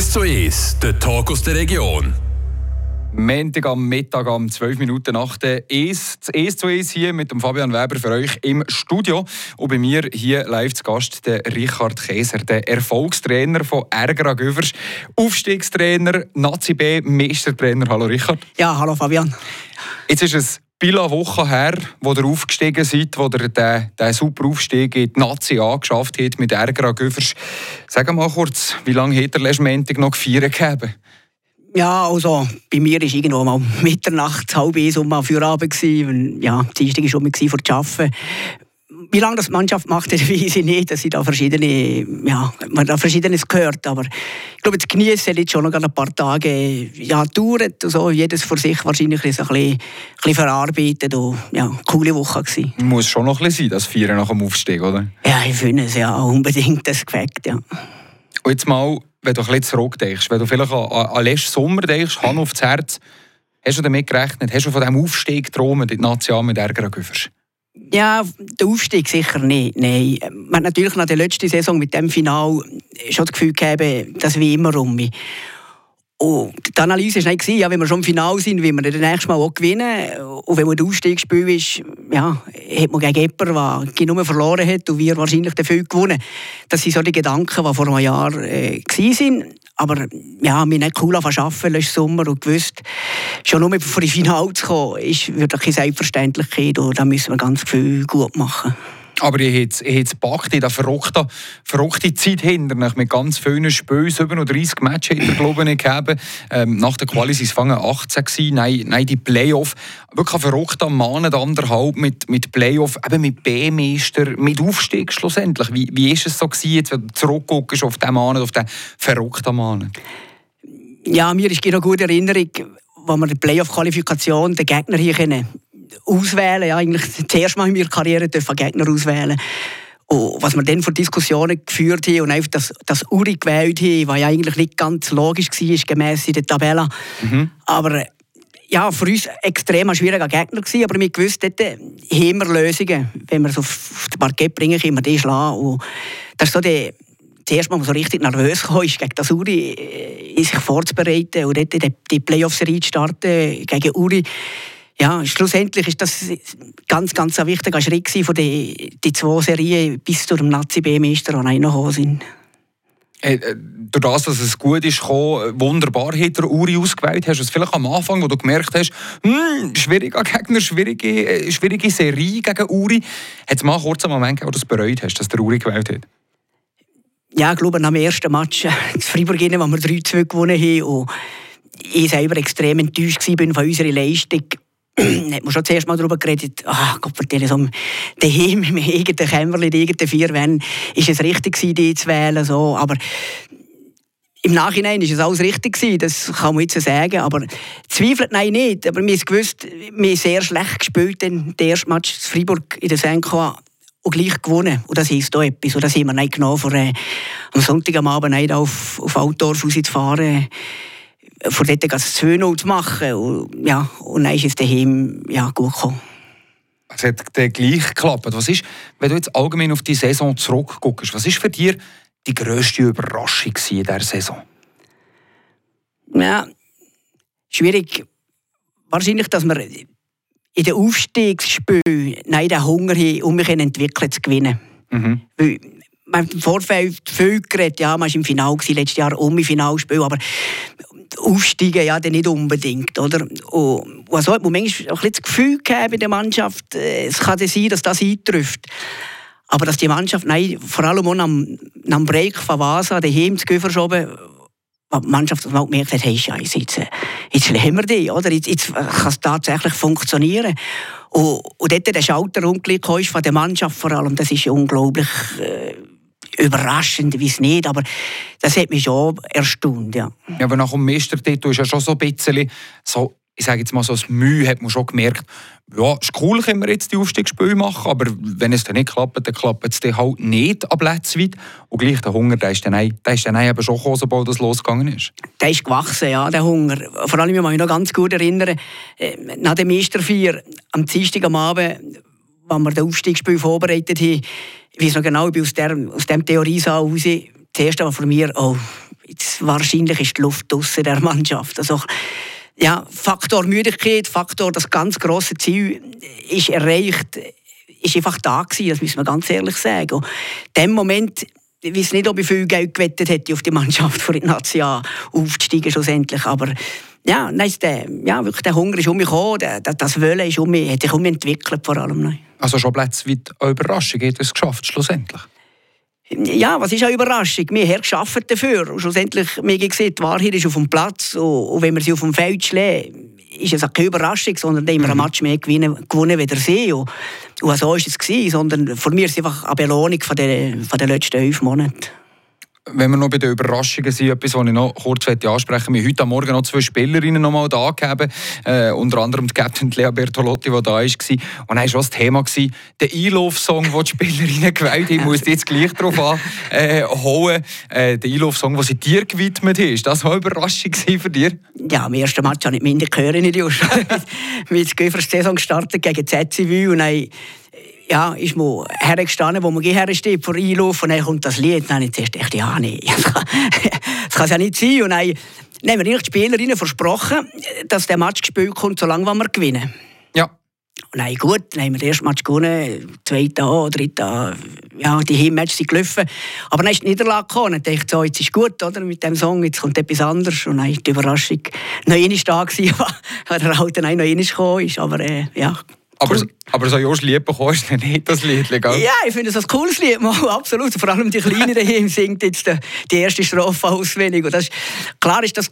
1 zu 1, der Talk aus der Region. Montag am Mittag um 12 Minuten nach der ES, das ES zu ES hier mit dem Fabian Weber für euch im Studio. Und bei mir hier live zu Gast der Richard Käser, der Erfolgstrainer von Ärger Güvers, Aufstiegstrainer, Nazi B, Meistertrainer. Hallo Richard. Ja, hallo Fabian. Jetzt ist es Bila Woche her, wo ihr aufgestiegen seid, wo ihr den, den super Aufstieg in die Nazi angeschafft habt mit Ärger Güvers. Sag mal kurz, wie lange hat der letzten noch gefeiert gegeben? Ja, also bei mir war irgendwo mal Mitternacht, halb eins um mal Feierabend. Ja, die Dienstag war um vor zu arbeiten. Wie lange das Mannschaft macht, das weiß ich nicht. Dass ich da verschiedene, ja, man da Verschiedenes gehört. Aber ich glaube, das Genießen hat schon noch ein paar Tage ja, dauert. Also, jedes für sich wahrscheinlich ein bisschen, ein bisschen verarbeitet. Und, ja, coole Woche gewesen. Muss schon noch ein bisschen sein, das Feiern nach dem Aufstieg, oder? Ja, ich finde es ja unbedingt das Gefällt, ja. Und jetzt mal wenn du ein bisschen zurückdenkst, wenn du vielleicht an, an letzten Sommer denkst, Hand aufs Herz, hast du damit gerechnet? Hast du von diesem Aufstieg geträumt in die Nation mit Ärger? Ja, der Aufstieg sicher nicht. Nein. Man hat natürlich nach der letzten Saison mit dem Final schon das Gefühl gehabt, dass wie immer um mich. Und die Analyse war nicht, ja, wenn wir schon im Finale sind, wie wir das nächste Mal auch gewinnen. Und wenn man das Aufstiegsspiel ist, ja, hat man gegen jemanden, der nur verloren hat und wir wahrscheinlich dafür gewonnen. Das sind so die Gedanken, die vor einem Jahr äh, waren. Aber ja, wir nicht cool arbeiten letzten Sommer und gewusst, schon nur vor die Finale zu kommen, ist wirklich eine Selbstverständlichkeit und da müssen wir ganz viel gut machen. Aber ihr habt es gepackt in der verrückten, Zeit hinter mit ganz vielen Spielen. 37 Matches hat er, glaube ich, gegeben. Ähm, nach der Quali waren es 18 gewesen. Nein, nein, die Playoff. Wirklich ein verrückter Mann, anderthalb mit, mit Playoff, eben mit B-Meister, mit Aufstieg schlussendlich. Wie, ist es so gewesen, jetzt, wenn du zurückguckst auf den Mann, auf den verrückten Mann? Ja, mir ist eine gute Erinnerung, als wir die Playoff-Qualifikation den Gegner hier kennen auswählen. Ja, eigentlich zuerst mal in meiner Karriere dürfen Gegner auswählen. Und was wir dann vor Diskussionen geführt haben und einfach das, das Uri gewählt haben, was ja eigentlich nicht ganz logisch war, gemäss in der Tabelle. Mhm. Aber ja, für uns extrem ein schwieriger Gegner gewesen, aber wir wussten, dort haben wir Lösungen. Wenn wir es auf, den Parkett bringen, können wir die schlagen. Und das ist so die, zuerst mal so richtig nervös kam, ist gegen das Uri äh, sich vorzubereiten und dort die, die Playoff-Serie zu starten gegen Uri ja, schlussendlich ist das ganz, ganz ein wichtiger Schritt von die, die zwei Serien bis zu dem Nazi-B-Meister reingekommen sind. Äh, durch das, dass es gut ist, gekommen, wunderbar hat er Uri ausgewählt. Hast du es vielleicht am Anfang, wo du gemerkt hast, hm, schwieriger Gegner, schwierige, äh, schwierige Serie gegen Uri. Hat es mal kurz einen Moment gegeben, wo du es bereut hast, dass der Uri gewählt hat? Ja, ich glaube, nach dem ersten Match in Freiburg, wo wir 3-2 gewonnen haben und ich selber extrem enttäuscht war von unserer Leistung, hat man schon zuerst mal darüber geredet, ah, Gott, für so daheim im eigenen Kämmerchen, die eigenen vier Wände, ist es richtig gewesen, die zu wählen, so, aber im Nachhinein ist es alles richtig gewesen, das kann man jetzt sagen, aber zweifelt nein nicht, aber wir haben gewusst, wir sehr schlecht gespielt, den ersten Match in Freiburg in der Senko und gleich gewonnen. Und das heisst auch etwas. Und das haben wir nicht genommen, äh, am Sonntag am Abend nicht auf, auf Altdorf rauszufahren von dort das 2-0 zu machen. Und, ja, und dann ist es daheim ja, gut gekommen. Es hat dann gleich geklappt. Was ist, wenn du jetzt allgemein auf die Saison zurückguckst, was ist für dich die grösste Überraschung in dieser Saison? Ja, schwierig. Wahrscheinlich, dass wir in den Aufstiegsspielen den Hunger haben, um mich entwickeln zu gewinnen. Mhm. Weil, man im Vorfeld viel geredet, ja, man war im Finale letztes Jahr um im Finalspiel, aber aufsteigen ja dann nicht unbedingt. Oder? Und also hat man manchmal auch das Gefühl gehabt bei der Mannschaft, äh, es kann sein, dass das eintrifft. Aber dass die Mannschaft, nein, vor allem auch am, am Break von Vasa, daheim zu Gehen verschoben, die Mannschaft mal gemerkt hat, hey Scheiße, jetzt, äh, jetzt lernen wir die, oder? Jetzt, jetzt kann es tatsächlich funktionieren. Und, und dort der Schalter umgelegt von der Mannschaft vor allem, das ist unglaublich... Äh, überraschend, wie es nicht, aber das hat mich schon erstaunt, ja. ja aber nach dem Meistertitel ist ja schon so ein bisschen so, ich sage jetzt mal so, das Mühe hat man schon gemerkt, ja, ist cool, können wir jetzt die Aufstiegsspiele machen, aber wenn es dann nicht klappt, dann klappt es dann halt nicht ab weit. Und gleich der Hunger, der ist dann, der ist dann eben schon gekommen, sobald das losgegangen ist. Der ist gewachsen, ja, der Hunger. Vor allem, ich kann mich noch ganz gut erinnern, äh, nach dem Meisterfeier, am Dienstag am Abend, als wir das Aufstiegsspiel vorbereitet haben, ich weiß noch genau, ich bin aus, der, aus dem Theoriesaal raus. Das erste war von mir, oh, jetzt wahrscheinlich ist die Luft draussen der Mannschaft. Also, ja, Faktor Müdigkeit, Faktor das ganz große Ziel ist erreicht, ist einfach da gewesen, das müssen wir ganz ehrlich sagen. Und in dem Moment ich weiß nicht, ob ich viel Geld gewettet hätte auf die Mannschaft von Ignatia aufzusteigen schlussendlich, aber ja, nein, der, ja, wirklich der Hunger ist um mich gekommen, das Wollen ist um mich, hat sich um mich entwickelt vor allem. Also schon Plätze weit eine Überraschung, hat es geschafft schlussendlich? Ja, was ist eine Überraschung? Wir haben geschafft dafür. Und schlussendlich, mir gesehen, die Wahrheit ist auf dem Platz. Und, wenn wir sie auf dem Feld schlagen, ist es keine Überraschung, sondern dann haben wir mhm. einen Match mehr gewonnen, gewonnen wie sie. Und, und so war es. Gewesen, sondern für mich ist es einfach eine Belohnung von den, von den letzten fünf Monaten wenn wir noch bei den Überraschungen sind, etwas, was ich noch kurz ansprechen möchte. Wir heute Morgen noch zwei Spielerinnen noch mal da gegeben, äh, unter anderem die Captain Lea Bertolotti, die da war. Und dann war das Thema, gewesen, der Einlauf-Song, den die Spielerinnen gewählt haben, ich muss jetzt gleich darauf anholen. Äh, äh, der Einlauf-Song, den sie dir gewidmet haben. Ist das eine Überraschung für dich? Ja, am ersten Match habe ich meine Chöre nicht Just. mit der Saison gestartet gegen ZCW und ja, ist mir hergestanden, wo man hersteht, vor Einlauf, und dann kommt das Lied. Dann habe ich zuerst gedacht, ja, nee, das kann es ja nicht sein. Und dann haben wir die Spielerinnen versprochen, dass der Match gespielt kommt, solange wir gewinnen. Ja. Und dann gut, dann haben wir den ersten Match gewonnen, zweiten auch, dritten ja, die Heimmatches sind gelaufen. Aber dann ist die Niederlage gekommen und dachte so, jetzt ist gut, oder, mit dem Song, jetzt kommt etwas anderes. Und dann war die Überraschung noch einmal da, gewesen, weil der Alte noch einmal gekommen ist. Aber äh, ja, aber, aber so Jost Lied bekommst du nicht das Lied, gell? Ja, ich finde es ein cooles Lied, mal, absolut. Vor allem die Kleinen daheim singt jetzt die erste Strophe auswendig. Und das ist, klar ist das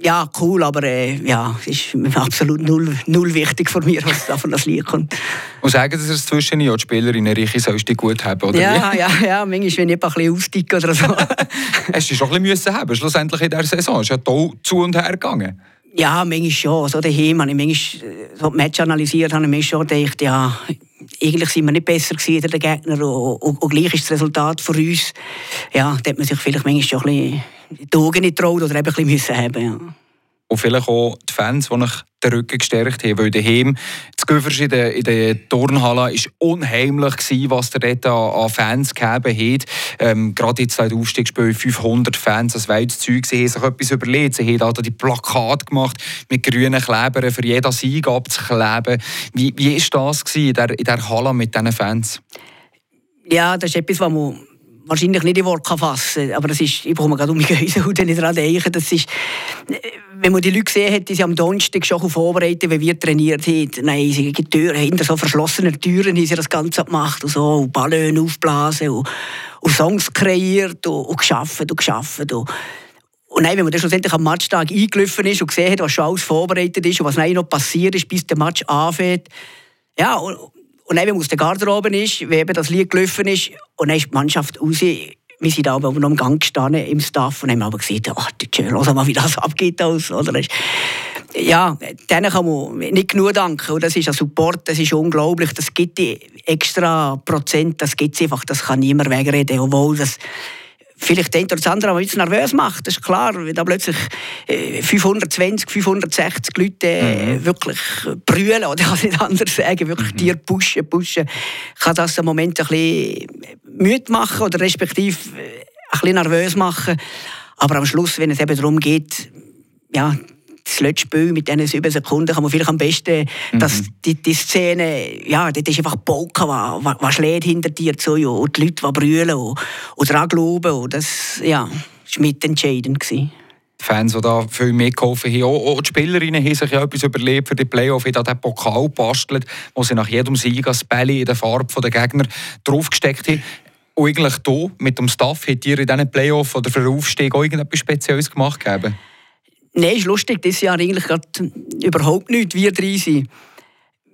ja, cool, aber äh, ja, es ist absolut null, null wichtig für mich, was da von das Lied kommt. Und sagen Sie es zwischen die Spielerinnen, Richi, sollst du gut haben, oder Ja, wie? ja, ja, manchmal, wenn ich ein bisschen austicke oder so. Hast du schon ein bisschen haben schlussendlich in dieser Saison? Es ist ja toll zu und her gegangen. Ja, manchmal schon. So daheim habe ich manchmal äh, so die Match analysiert, habe ich mir schon gedacht, ja, eigentlich sind wir nicht besser gewesen, der Gegner, und, und, und, gleich ist das Resultat für uns. Ja, da hat man sich vielleicht manchmal schon ein bisschen die Augen nicht traut oder eben ein bisschen müssen haben. Ja und vielleicht auch die Fans, die euch den Rücken gestärkt haben. Weil daheim, das Göffers in der, in der Turnhalle war unheimlich, gewesen, was der dort an, an Fans gegeben hat. Ähm, gerade jetzt in Aufstiegsspiel 500 Fans, das war Zeug. Sie haben sich etwas überlegt. Sie haben da die Plakate gemacht mit grünen Klebern für jeden Sieg abzukleben. Wie, wie war das gewesen in der, in der Halle mit diesen Fans? Ja, das ist etwas, was man wahrscheinlich nicht in Worte fassen kann. Aber das ist, ich brauche mir gerade um mich Gehäuse nicht daran denken. Das ist, wenn man die Leute gesehen hat, die sie am Donnerstag schon vorbereitet, wie wir trainiert haben, nein, sie die Türen, hinter so verschlossenen Türen haben sie das Ganze gemacht und so, und Ballon aufblasen und, und Songs kreiert und, und geschafft und geschafft. Und, und nein, wenn man dann schlussendlich am Matchtag eingelaufen ist und gesehen hat, was schon alles vorbereitet ist und was noch passiert ist, bis der Match anfängt, ja, und, und dann, wenn man aus der Garderobe ist, wie eben das Lied gelaufen ist, und dann ist die Mannschaft raus, wir sind aber noch im Gang gestanden im Staff und haben aber gesagt, ach, schön, mal, wie das abgeht. Aus, oder? Ja, denen kann man nicht genug danken. Und das ist ein Support, das ist unglaublich. Das gibt die extra Prozent, das gibt es einfach, das kann niemand wegreden. Obwohl das vielleicht den oder das andere ein bisschen nervös macht. Das ist klar, wenn da plötzlich 520, äh, 560 Leute äh, mhm. wirklich brüllen, oder kann ich nicht anders sagen, wirklich mhm. dir pushen, pushen, kann das einen Moment ein bisschen müde machen oder respektive äh, ein bisschen nervös machen. Aber am Schluss, wenn es eben darum geht, ja, das letzte Spiel mit diesen sieben Sekunden kann man vielleicht am besten, mhm. dass die, die Szene, ja, das ist einfach Boken, was, was schlägt hinter dir zu, ja, und die Leute, die brüllen und, und daran glauben, und das, ja, war mitentscheidend. Gewesen. Die Fans, die da viel mitgeholfen haben. Auch, die Spielerinnen haben sich ja etwas überlebt für die Playoffs. haben den Pokal bastelt, wo sie nach jedem Sieg als Bälle in der Farbe der Gegner draufgesteckt haben. Und eigentlich hier, mit dem Staff, habt ihr in diesen Playoffs oder für den Aufstieg auch irgendetwas Spezielles gemacht? Gegeben? Nein, ist lustig, dieses Jahr eigentlich überhaupt nicht, wir drei sind.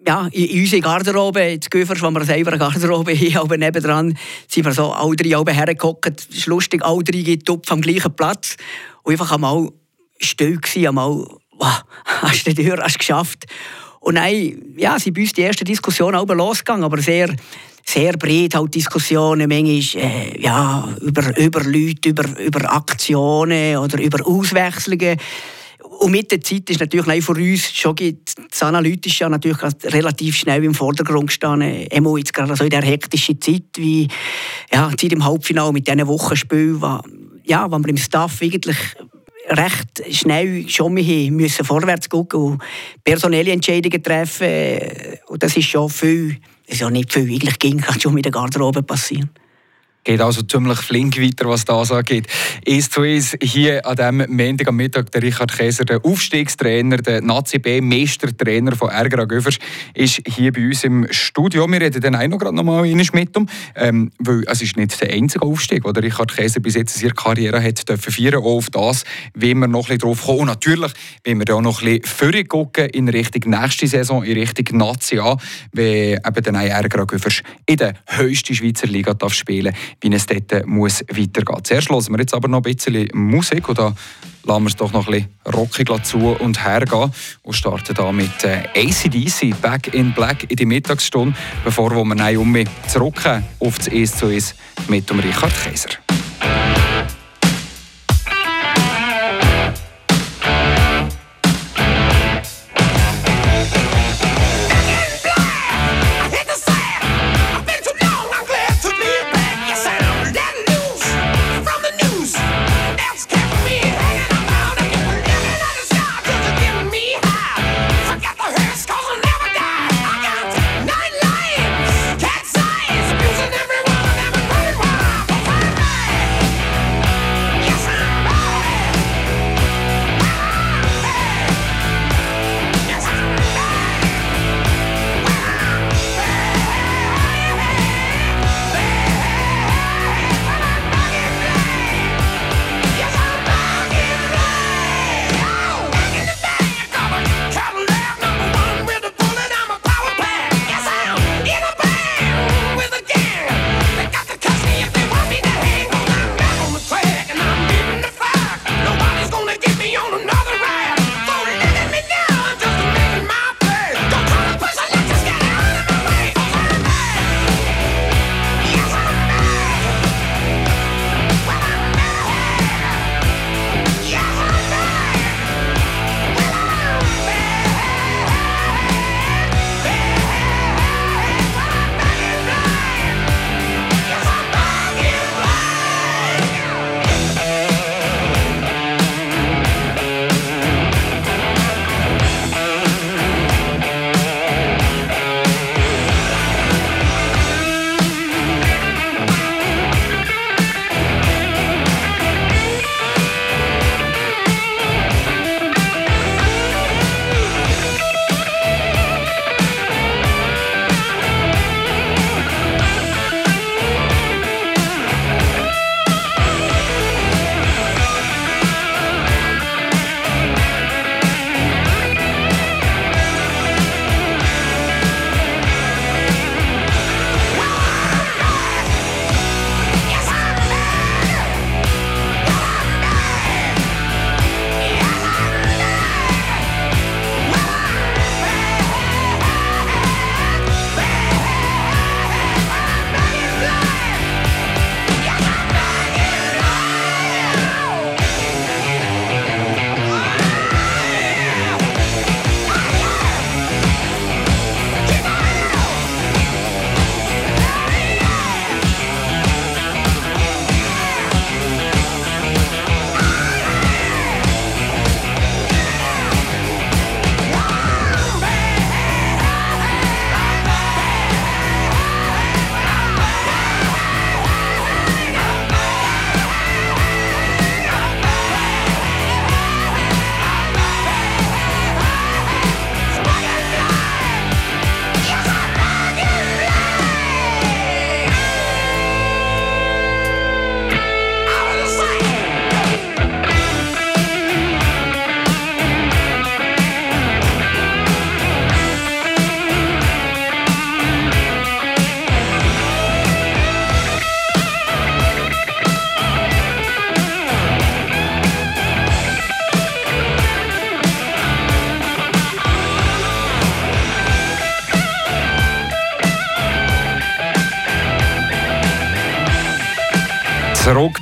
Ja, in unserer Garderobe, jetzt Göfers, wo wir selber eine Garderobe haben, aber nebendran sind wir so alle drei oben hergeguckt. Es ist lustig, alle drei gehen am gleichen Platz. Und einfach einmal still gewesen, einmal, wow, hast du die Tür hast geschafft. Und dann, ja, sind bei uns die erste Diskussion auch losgegangen, aber sehr sehr breit halt Diskussionen manchmal, äh, ja, über, über Leute, über, über Aktionen oder über Auswechslungen. Und mit der Zeit ist natürlich für uns schon das Analytische natürlich relativ schnell im Vordergrund gestanden. Emo jetzt gerade so in der hektischen Zeit, wie ja, Zeit im Halbfinale mit diesen Wochenspielen, wo, ja, wo wir im Staff eigentlich recht schnell schon wir müssen vorwärts gucken und personelle Entscheidungen treffen. Und das ist schon viel, ist ja nicht viel, eigentlich ging es schon mit der Garderobe passieren. Geht also ziemlich flink weiter, was das angeht. 1 zu 1 hier an diesem Montag am Mittag der Richard Käser, der Aufstiegstrainer, der Nazi-B-Meistertrainer von Ergra Göfers, ist hier bei uns im Studio. Wir reden dann auch noch gerade noch mal mit ihm, ähm, weil es ist nicht der einzige Aufstieg, den Richard Käser bis jetzt in seiner Karriere hat dürfen feiern. Auch auf das wie wir noch ein bisschen drauf kommen. Und natürlich wenn wir auch noch ein bisschen gucken in Richtung nächste Saison, in Richtung Nazi A, wenn eben der neue Ergra Göfers in der höchsten Schweizer Liga darf spielen darf wie es dort muss weitergehen Zuerst hören wir jetzt aber noch ein bisschen Musik und da lassen wir es doch noch ein bisschen rockig zu und hergehen und starten da mit äh, ACDC Back in Black in die Mittagsstunde, bevor wir dann um zurückkommen auf das 1 zu 1 mit dem Richard Kaiser.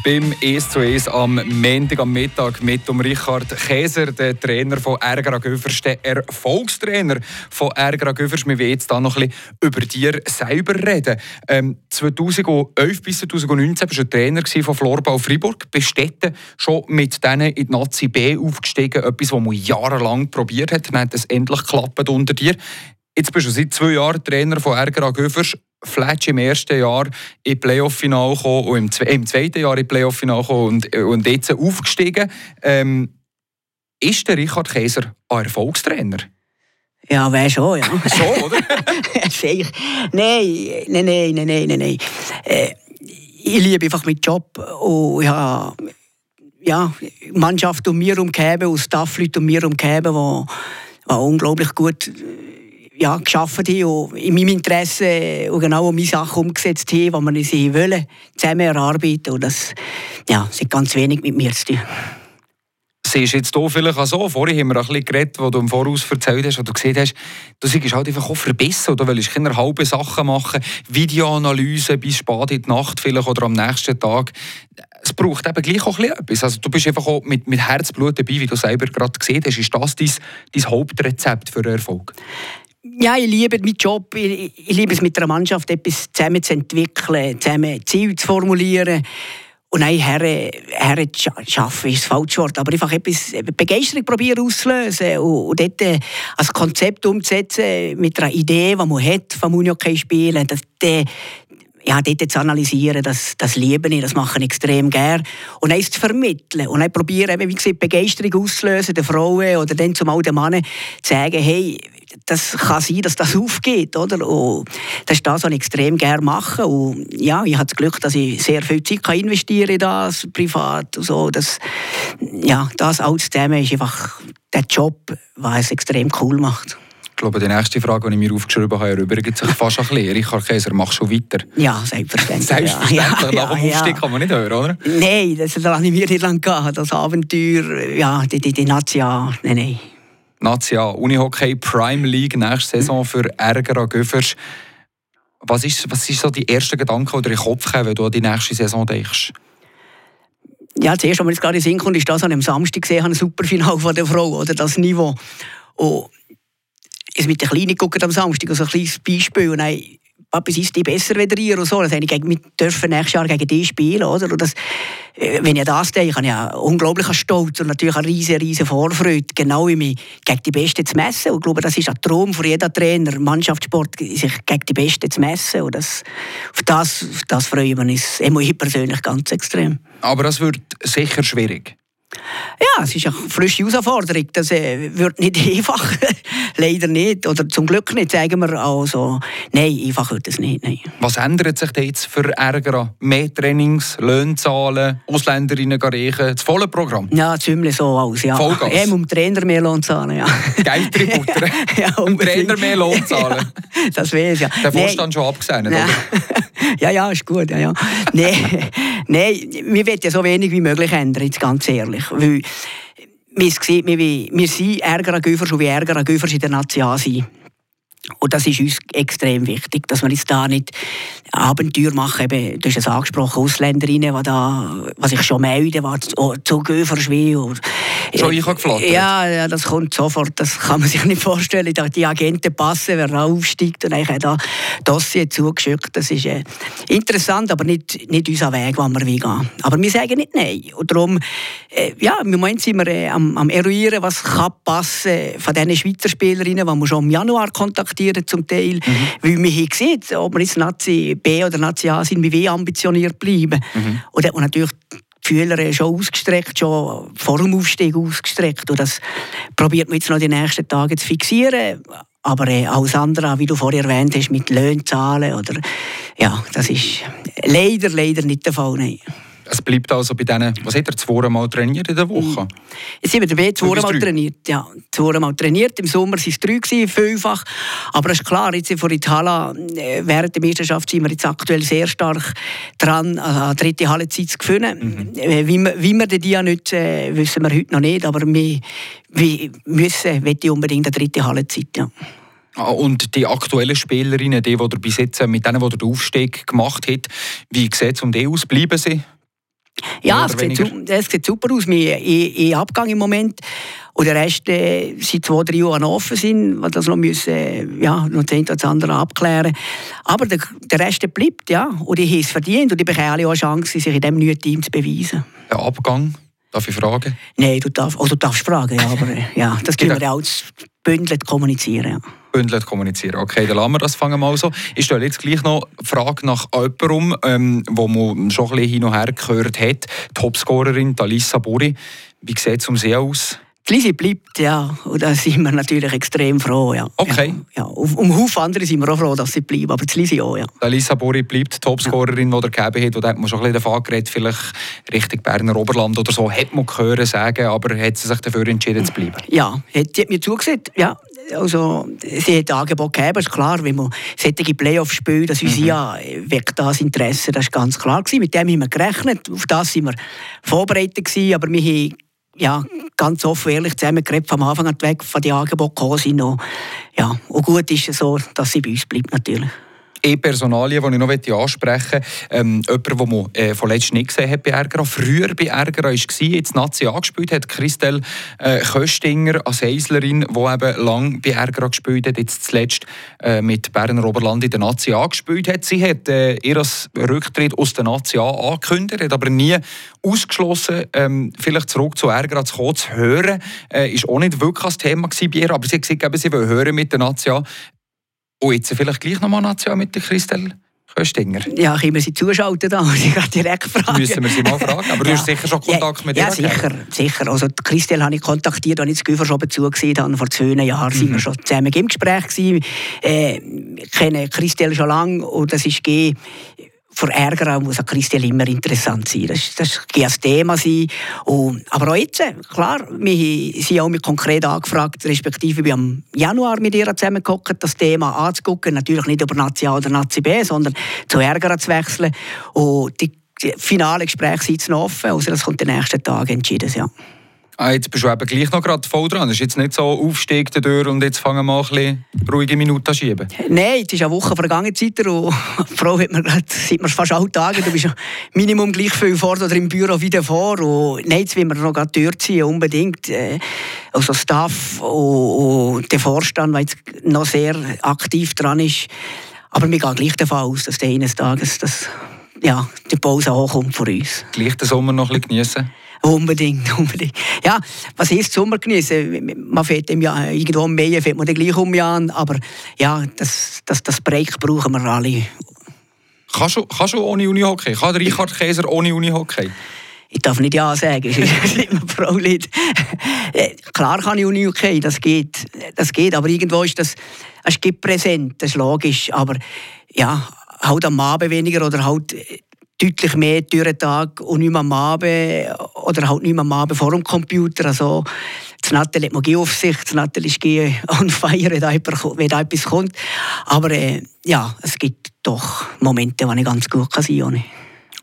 Beim «Es zu Es» am Montag am Mittag mit dem Richard Käser, der Trainer von Ergra Göffers, der Erfolgstrainer von Ergra Göffers. Wir wollen jetzt da noch ein bisschen über dir selber reden. Ähm, 2011 bis 2019 warst du Trainer von Florbau Fribourg. Bist dort schon mit denen in die Nazi B aufgestiegen, etwas, was man jahrelang probiert hat. Dann hat es endlich geklappt unter dir. Jetzt bist du seit zwei Jahren Trainer von Ergra Göffers. Fletch im ersten Jahr im Playoff-Final gekommen und im, im, zweiten Jahr im Playoff-Final gekommen und, und jetzt aufgestiegen. Ähm, ist der Richard Käser ein Erfolgstrainer? Ja, wäre schon, ja. so, oder? nein, nein, nein, nein, nein, nein. Äh, ich liebe einfach meinen Job und ich habe ja, Mannschaft um mir umgeben und Staffleute um mir umgeben, die, die unglaublich gut ja, geschaffen haben und in meinem Interesse und genau meine Sachen umgesetzt haben, die wir sie wollen, zusammen erarbeiten. Und das ja, hat ganz wenig mit mir zu tun. Siehst du jetzt hier vielleicht auch so? Vorhin haben wir ein bisschen geredet, wo du im Voraus erzählt hast, wo du gesehen hast, du bist halt einfach auch verbessert oder willst keine halben Sachen machen, Videoanalyse bis spät in die Nacht vielleicht oder am nächsten Tag. Es braucht eben gleich auch etwas. Also du bist einfach auch mit, mit Herzblut dabei, wie du selber gerade gesehen hast. Ist das dein, dein Hauptrezept für Erfolg? Ja, ich liebe meinen Job. Ich, ich liebe es, mit einer Mannschaft etwas zusammen zu entwickeln, zusammen Ziele zu formulieren. Und nein, Herren, Herren schaffen ist das falsche Wort, aber einfach etwas Begeisterung probieren auszulösen und, und dort äh, als Konzept umzusetzen mit einer Idee, die man hat vom Unihockey spielen, ja, dort zu analysieren, das, das liebe ich, das mache ich extrem gerne. Und eins zu vermitteln. Und dann probieren, wie gesagt, Begeisterung auszulösen, den Frauen oder dann zum alten Mann zu sagen, hey, das kann sein, dass das aufgeht, oder? Und das ist das, was ich extrem gerne mache. Und ja, ich habe das Glück, dass ich sehr viel Zeit kann investieren in das, privat und so. Das, ja, das alles zusammen ist einfach der Job, was es extrem cool macht. Ich glaube, die nächste Frage, die ich mir aufgeschrieben habe, erübrigt sich fast ein bisschen. Richard Käser, machst du weiter? Ja, selbstverständlich. Selbstverständlich, ja, nach dem Aufstieg ja. kann man nicht hören, oder? Nein, das, habe ich mir nicht lange gehabt. Das Abenteuer, ja, die, die, die Nazia, nein, nein. Nazia, Unihockey Prime League nächste Saison für Ärger an Göffers. Was ist, was ist so die ersten Gedanken, die dir in den Kopf kommen, wenn du an die nächste Saison denkst? Ja, zuerst, als mir jetzt gerade in Sinn kommt, ist das an einem Samstag gesehen, ein Superfinale von der Frau, oder das Niveau. Und es mit der Kleinen gucken am Samstag, also ein kleines Beispiel. Dann, Papi, ist die besser wie ihr und so. Ich, wir dürfen nächstes Jahr gegen die spielen, oder? Und das, äh, wenn ich das denke, habe ich ja unglaublichen Stolz und natürlich eine riesige, riesige Vorfreude, genau wie mich gegen die Besten zu messen. Und ich glaube, das ist ein Traum von jeder Trainer, Mannschaftssport, sich gegen die Besten zu messen. Und das, auf, das, auf das freue ich mich ich persönlich ganz extrem. Aber das wird sicher schwierig. Ja, es ist eine frische Herausforderung. Das äh, wird nicht einfach. Leider nicht. Oder zum Glück nicht, sagen wir. Also, nein, einfach wird es nicht. Nein. Was ändert sich jetzt für Ärger? Mehr Trainings, Löhnzahlen, Ausländerinnen reichen, das volle Programm? Ja, ziemlich so aus. Ja. Vollgas? Eben um Trainer mehr Lohn zahlen. Ja. Geldtributter? ja, um Trainer mehr Lohn zahlen? ja, das wäre es ja. Der Vorstand schon abgesehen, ja. ja, ja, ist gut. Ja, ja. Nein, nee, wir wollen ja so wenig wie möglich ändern, jetzt ganz ehrlich. Weil, wir, sehen, wir, wir sind Ärger an Göfers und wie Ärger an Göfers in der Nation sind. Und das ist uns extrem wichtig, dass wir jetzt da nicht Abenteuer machen. Eben, du hast es angesprochen, Ausländerinnen, die da, was ich schon melden, die zu Göferschwil. Schon ich habe ja, ja, das kommt sofort. Das kann man sich nicht vorstellen. Die Agenten passen, wer aufsteigt und dann da Dossier zugeschickt. Das ist äh, interessant, aber nicht, nicht unser Weg, wo wir gehen. Aber wir sagen nicht Nein. Und darum, äh, ja, im Moment sind wir äh, am, am eruieren, was kann passen von diesen Schweizer Spielerinnen, die wir schon im Januar kontaktieren zum Teil. Mhm. Weil wir haben gesehen, ob wir jetzt Nazi B oder Nazi A sind, wie wir ambitioniert bleiben. Mhm. Und man natürlich die Fühler schon ausgestreckt, schon vor dem Aufstieg ausgestreckt. Und das probiert man jetzt noch die nächsten Tage zu fixieren. Aber äh, alles andere, wie du vorher erwähnt hast, mit Löhnzahlen oder ja, das ist leider, leider nicht der Fall. Nein. Es bleibt also bei denen, was hat er zweimal trainiert in der Woche? Mm. Jetzt sind wir dabei, zweimal trainiert. Ja, zweimal trainiert. Im Sommer waren es drei, gewesen, fünffach. Aber es ist klar, jetzt vor Itala, äh, während der Meisterschaft sind wir jetzt aktuell sehr stark dran, eine dritte Hallezeit zu gewinnen. Mhm. Äh, wie, wir, wie wir die ja nicht, äh, wissen wir heute noch nicht, aber wir, wir müssen, ich unbedingt eine dritte Hallezeit. Ja. Ah, und die aktuellen Spielerinnen, die, die bis jetzt mit denen, die den Aufstieg gemacht hat, wie sieht es um die aus? Bleiben sie? Ja, es sieht, es sieht, super aus. Wir in Abgang im Moment. Und der Rest äh, seit zwei, drei Jahren offen sind, weil das noch müssen, äh, ja, noch das das andere abklären. Aber der, der Rest bleibt, ja. Und ich habe es verdient und ich bekomme alle auch eine Chance, sich in diesem neuen Team zu beweisen. Der Abgang, darf ich fragen? Nein, du darfst, also du darfst fragen, ja, aber äh, ja, das können wir auch bündelt kommunizieren. Ja. Bündelt kommunizieren. Okay, dann lassen wir das fangen mal so. Ich stelle jetzt gleich noch eine Frage nach jemandem, ähm, wo man schon ein bisschen hin und her gehört hat. Topscorerin Talisa Bori. Wie sieht es um sie aus? Die Lisi bleibt, ja. Und da sind wir natürlich extrem froh, ja. Okay. Ja, ja. Um Haufen andere sind wir auch froh, dass sie bleibt, aber die Lisi auch, ja. Die Lisa Bori bleibt Topscorerin, ja. die er gegeben hat. Und da hat man schon ein bisschen davon geredet, vielleicht Richtung Berner Oberland oder so. Hätte man gehört sagen, aber hat sie sich dafür entschieden zu bleiben? Ja, sie hat mir zugesagt, ja. Also, sie hat Angebot gegeben, ist klar, wenn man solche Playoffs spielt, das mhm. ja weckt das Interesse, das war ganz klar. Gewesen. Mit dem haben wir gerechnet, auf das waren wir vorbereitet, gewesen, aber wir haben ja, ganz offen ehrlich zusammengeredet, vom Anfang an weg von den Angeboten gekommen sind. Ja, und gut ist es so, dass sie bei uns bleibt natürlich. E-Personalien, die ich noch ansprechen möchte. Ähm, jemand, den man äh, von letztem nicht gesehen hat bei Ergra, früher bei Ergra war, jetzt Nazi angespielt hat, Christel äh, Köstinger als Eislerin, die eben lange bei Ergra gespielt hat, jetzt zuletzt äh, mit Berner Oberland in der Nazi angespielt hat. Sie hat äh, ihr Rücktritt aus der Nazi angekündigt, hat aber nie ausgeschlossen, ähm, vielleicht zurück zu Ergra zu kommen, zu hören. Äh, ist auch nicht wirklich das Thema bei ihr, aber sie hat gesagt, sie will hören mit der Nazi und jetzt vielleicht gleich nochmal Nation mit der Christel Köstinger. Ja, können wir sie zuschalten da? Ich direkt fragen. Müssen wir sie mal fragen. Aber du hast sicher schon Kontakt ja, mit ihr Ja, sicher, sicher. Also die Christel habe ich kontaktiert, als ich das Güfer schon zugesehen habe. Vor zwei Jahren mhm. waren wir schon zusammen im Gespräch. Gewesen. Äh, ich kenne Christel schon lange und das ist vor Ärger muss auch Christian immer interessant sein. Das, das ein Thema sein. Und, aber auch jetzt, klar, wir sind auch mit konkret angefragt, respektive wir am Januar mit ihr zusammengeguckt, das Thema anzugucken. Natürlich nicht über Nazi A oder Nazi B, sondern zu Ärger zu wechseln. Und die, die finale Gespräche sind noch offen, also das kommt den nächsten Tag entschieden. Ja. Ah, jetzt bist du eben gleich noch gerade voll dran. Es ist jetzt nicht so Aufstieg der Tür und jetzt fangen wir mal ein bisschen ruhige Minuten schieben. Nein, es ist eine Woche vergangen Zeit und die Frau hat mir gerade, seit wir fast alle Tage, du bist Minimum gleich viel vor oder im Büro wieder vor und nein, jetzt wollen wir noch gerade durchziehen, unbedingt. Äh, also Staff und, der Vorstand, der jetzt noch sehr aktiv dran ist. Aber wir gehen gleich davon aus, dass eines Tages das, ja, die Pause hochkommt für uns. Gleich den Sommer noch ein bisschen genießen? Unbedingt, unbedingt. Ja, was heißt Sommer genießen? Man fährt im Jahr, irgendwo im Mai fährt man dann gleich um an, aber ja, das, das, das Break brauchen wir alle. Kannst du, kannst du ohne Unihockey? Kann der Richard Käser ohne Unihockey? Ich darf nicht Ja sagen, das ist immer Frau nicht. Äh, klar kann ich Unihockey, das geht, das geht, aber irgendwo ist das, es gibt präsent, das ist logisch, aber ja, halt am Abend weniger oder halt deutlich mehr durch den Tag und nicht mehr am Abend oder halt nicht mehr am Abend vor dem Computer. Also, das Nattel hat man Aufsicht, das Nattel ist on fire, wenn da etwas kommt. Aber äh, ja, es gibt doch Momente, wo ich ganz gut sein kann.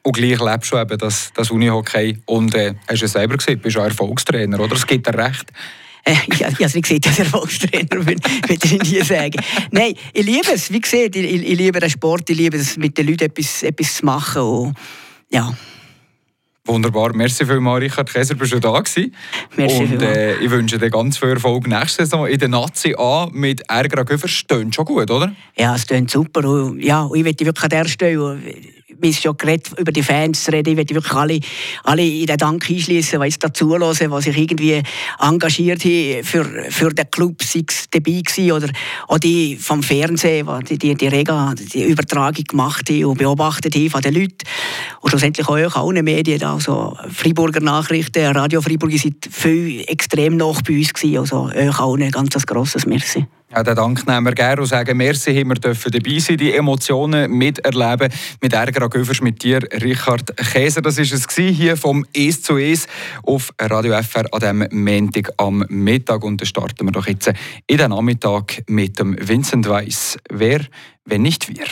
Und gleich lebst du eben das, das Unihockey und äh, hast du selber gesehen, bist du ein Erfolgstrainer, oder? Es gibt dir recht. Äh, ich, ich habe nicht gesehen, dass ich Erfolgstrainer bin, würde ich nie sagen. Nein, ich liebe es. Wie gesagt, ich, ich, liebe den Sport, ich liebe es, mit den Leuten etwas, etwas zu machen. Und, ja. Wunderbar. Merci vielmals, Richard Käser, bist du da gewesen. Merci Und äh, ich wünsche dir ganz viel Erfolg nächste Saison in der Nazi A mit Ärger Göfer. Stöhnt schon gut, oder? Ja, es klingt super. Und, ja, und ich möchte wirklich an der Stelle es schon geredet, über die Fans reden. Ich möchte wirklich alle, alle in den Dank einschließen, die dazu hören, die sich irgendwie engagiert haben für, für den Club, sei es dabei gewesen, oder auch die vom Fernsehen, die die, die Rega, die Übertragung gemacht haben und beobachtet haben von den Leuten. Und schlussendlich auch euch, allen Medien, also Freiburger Nachrichten, Radio Freiburg, sind viel extrem nach bei uns gewesen. Also euch allen ein ganz grosses Merci. Ja, den Dank nehmen wir gerne und sagen, merci, haben wir dabei sein, die Emotionen miterleben. Mit Ärger Göfers mit dir, Richard Käser. Das war es hier vom «Es zu Es» auf Radio FR an diesem Montag am Mittag. Und dann starten wir doch jetzt in den Nachmittag mit dem Vincent Weiss. Wer, wenn nicht wir?